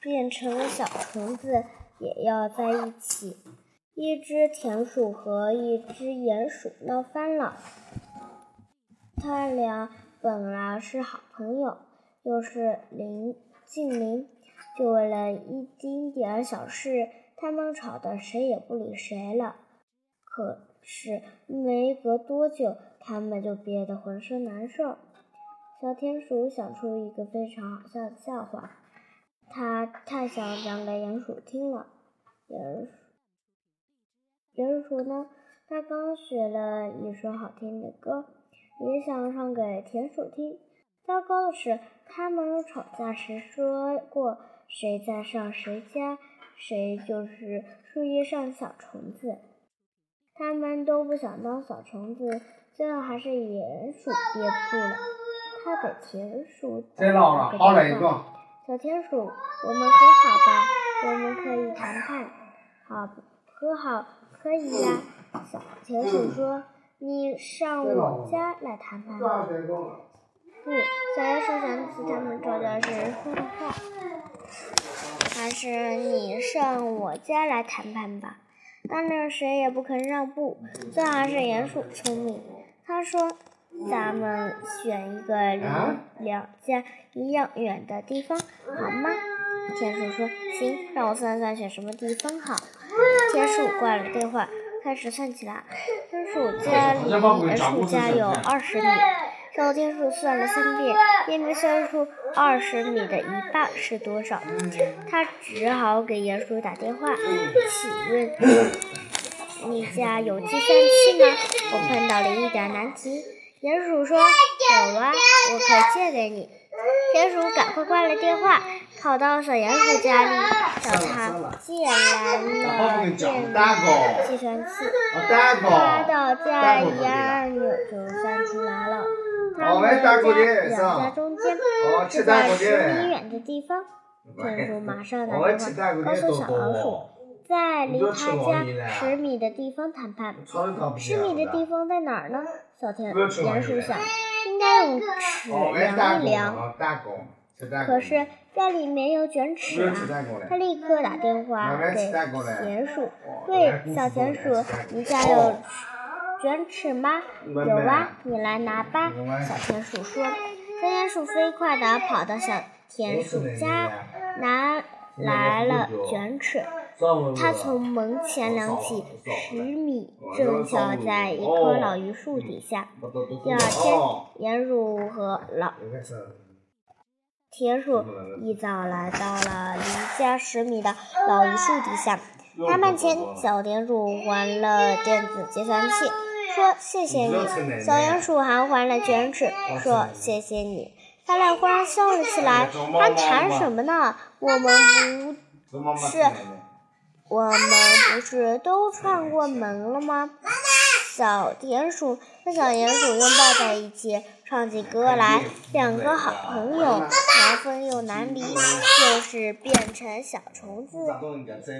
变成了小虫子也要在一起。一只田鼠和一只鼹鼠闹翻了，他俩本来是好朋友，又是邻近邻，就为了一丁点儿小事，他们吵得谁也不理谁了。可是没隔多久，他们就憋得浑身难受。小田鼠想出一个非常好笑的笑话，他太想讲给鼹鼠听了。鼹鼠。鼹鼠呢？他刚学了一首好听的歌，也想唱给田鼠听。糟糕的是，他们吵架时说过，谁在上谁家，谁就是树叶上的小虫子。他们都不想当小虫子，最后还是鼹鼠憋不住了，他的田鼠打了个电话：“小田鼠，我们和好吧，我们可以谈判，好和好。”可以呀，小田鼠说：“你上我家来谈判。”不，小鼹鼠想起他们吵架时说的话，还是你上我家来谈判吧。当然，谁也不肯让步，最好是鼹鼠聪明。他说：“咱们选一个离两家一样远的地方，好吗？”田鼠说：“行，让我算算选什么地方好。”田鼠挂了电话，开始算起来。田鼠家离鼹鼠家有二十米。小田鼠算了三遍，也没算出二十米的一半是多少。他只好给鼹鼠打电话，请问你家有计算器吗？我碰到了一点难题。鼹鼠说：“有啊，我可以借给你。”田鼠赶快挂了电话。跑到小鼹鼠家里，找他借来了电子计算器。他到家一按钮就算出来了。他们家两家中间是在十米远的地方。田鼠马上打电话告诉小老鼠，在离他家十米的地方谈判。十米的地方在哪儿呢？小田田鼠想，应该用尺量一量。可是家里没有卷尺啊！他立刻打电话给田鼠，喂，小田鼠，你家有卷尺吗？有啊，你来拿吧。小田鼠说。小田鼠飞快地跑到小田鼠家，拿来了卷尺。他从门前量起十米，正巧在一棵老榆树底下。第二天，鼹鼠和老。田鼠一早来到了离家十米的老榆树底下，谈判前，小田鼠还了电子计算器，说谢谢你；小鼹鼠还还了卷尺，说谢谢你。他俩忽然笑了起来，还谈什么呢？我们不是，我们不是都串过门了吗？小田鼠和小鼹鼠拥抱在一起，唱起歌来。两个好朋友，难分又难离，就是变成小虫子，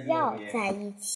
要在一起。